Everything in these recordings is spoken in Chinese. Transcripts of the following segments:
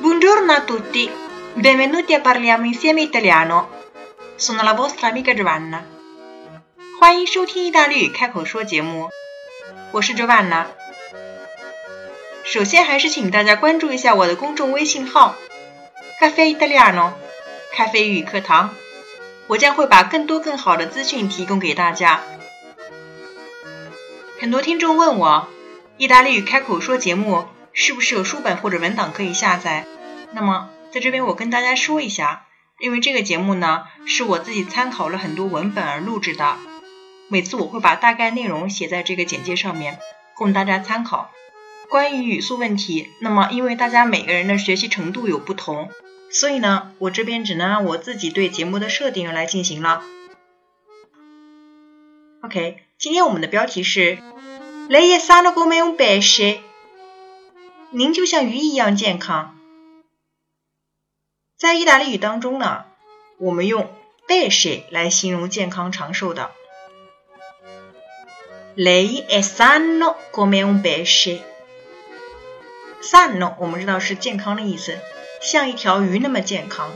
Buongiorno a tutti, benvenuti a parliamo insieme italiano. Sono la vostra amica Giovanna. 欢迎收听意大利语开口说节目，我是 Giovanna。 首先还是请大家关注一下我的公众微信号 “Cafe Italiano”，咖啡语课堂。我将会把更多更好的资讯提供给大家。很多听众问我，意大利语开口说节目是不是有书本或者文档可以下载？那么，在这边我跟大家说一下，因为这个节目呢是我自己参考了很多文本而录制的，每次我会把大概内容写在这个简介上面，供大家参考。关于语速问题，那么因为大家每个人的学习程度有不同，所以呢，我这边只能按我自己对节目的设定来进行了。OK，今天我们的标题是 “Lei è sano come un pesce”，您就像鱼一样健康。在意大利语当中呢，我们用 pesce 来形容健康长寿的。Lei è sano come un pesce。Sano 我们知道是健康的意思，像一条鱼那么健康。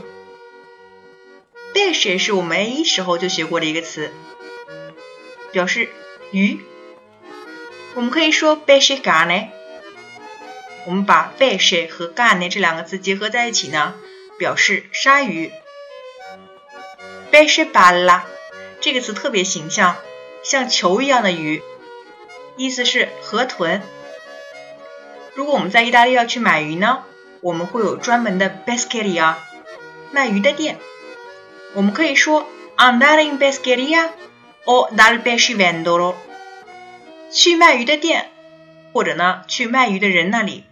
pesce 是我们 A 一时候就学过的一个词，表示鱼。我们可以说 pesce cane。我们把 pesce 和 cane 这两个词结合在一起呢？表示鲨鱼，pesce palla 这个词特别形象，像球一样的鱼，意思是河豚。如果我们在意大利要去买鱼呢，我们会有专门的 pescheria 卖鱼的店。我们可以说 andare in pescheria o dal pescivendolo 去卖鱼的店，或者呢去卖鱼的人那里。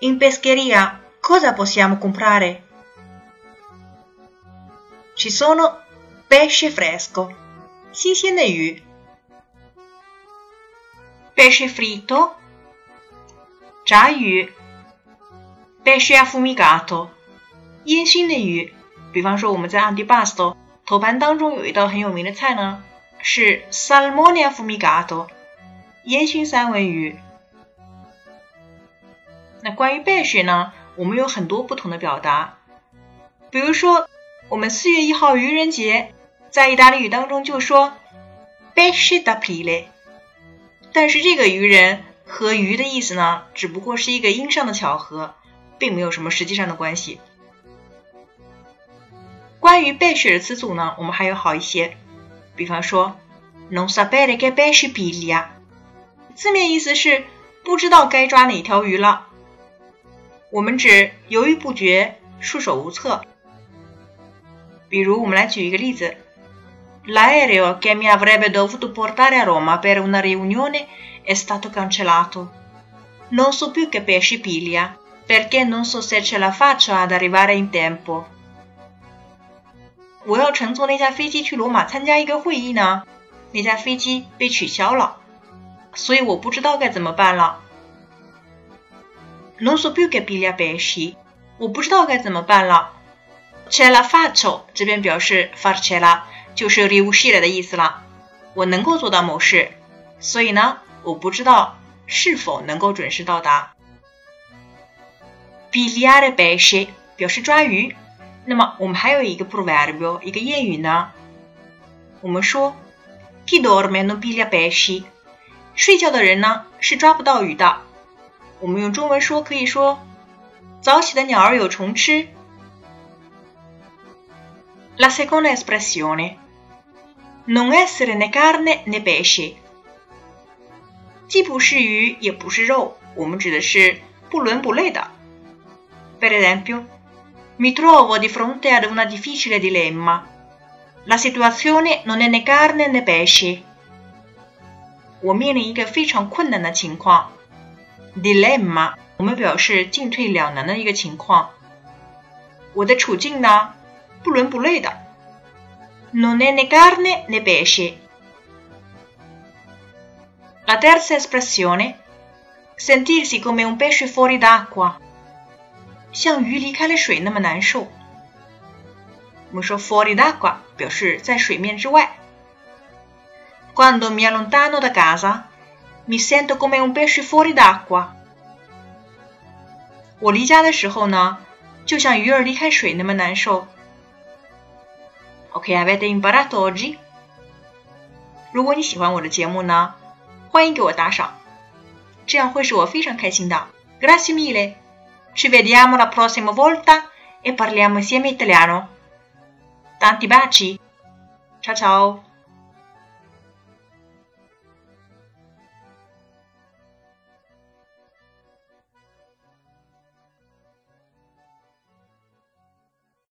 In pescheria cosa possiamo comprare? Ci sono pesce fresco, 新鲜的鱼 ；pesce fritto，炸鱼；pesce affumicato，烟熏的鱼。比方说我们在 antipasto 头盘当中有一道很有名的菜呢，是 salmone affumicato，烟熏三文鱼。那关于背水呢，我们有很多不同的表达。比如说，我们四月一号愚人节，在意大利语当中就说 pesce d'aprile，但是这个愚人和鱼的意思呢，只不过是一个音上的巧合，并没有什么实际上的关系。关于背水的词组呢，我们还有好一些，比方说 non sapere che pesce piglia，字面意思是不知道该抓哪条鱼了。我们指犹豫不决、束手无策。比如，我们来举一个例子 ：L'aereo che mi avrebbe dovuto portare a Roma per una riunione è stato cancellato. Non so più che pesci piglia, perché non so se ce la faccio ad arrivare in tempo. 我要乘坐那架飞机去罗马参加一个会议呢，那架飞机被取消了，所以我不知道该怎么办了。Non so più che piglia pesci，我不知道该怎么办了。Ce la faccio 这边表示 farcela 就是 riuscire 的意思了，我能够做到某事，所以呢，我不知道是否能够准时到达。Pigliare pesci 表示抓鱼，那么我们还有一个 proverbio 一个谚语呢，我们说 chi dorme non piglia besh，睡觉的人呢是抓不到鱼的。我们用中文说，可以说早起的鸟儿有虫吃。La seconda espressione non essere né carne né pesce，既不是鱼也不是肉，我们指的是不伦不类的。Per esempio, mi trovo di fronte ad una difficile dilemma. La situazione non è né carne né pesce。我面临一个非常困难的情况。dilemma，我们表示进退两难的一个情况。我的处境呢， 不伦不类的。Non è né carne né pesce. La terza espressione, sentirsi come un pesce fuori d'acqua，像鱼离开了水那么难受。我们说 fuori d'acqua 表示在水面之外。Quando mi allontano da casa, mi sento come un pesce fuori d'acqua。我离家的时候呢，就像鱼儿离开水那么难受。 Ok, avete imparato oggi？如果你喜欢我的节目呢，欢迎给我打赏。这样会使我非常开心的。Grazie mille. Ci vediamo la prossima volta e parliamo insieme italiano. Tanti baci. Ciao ciao.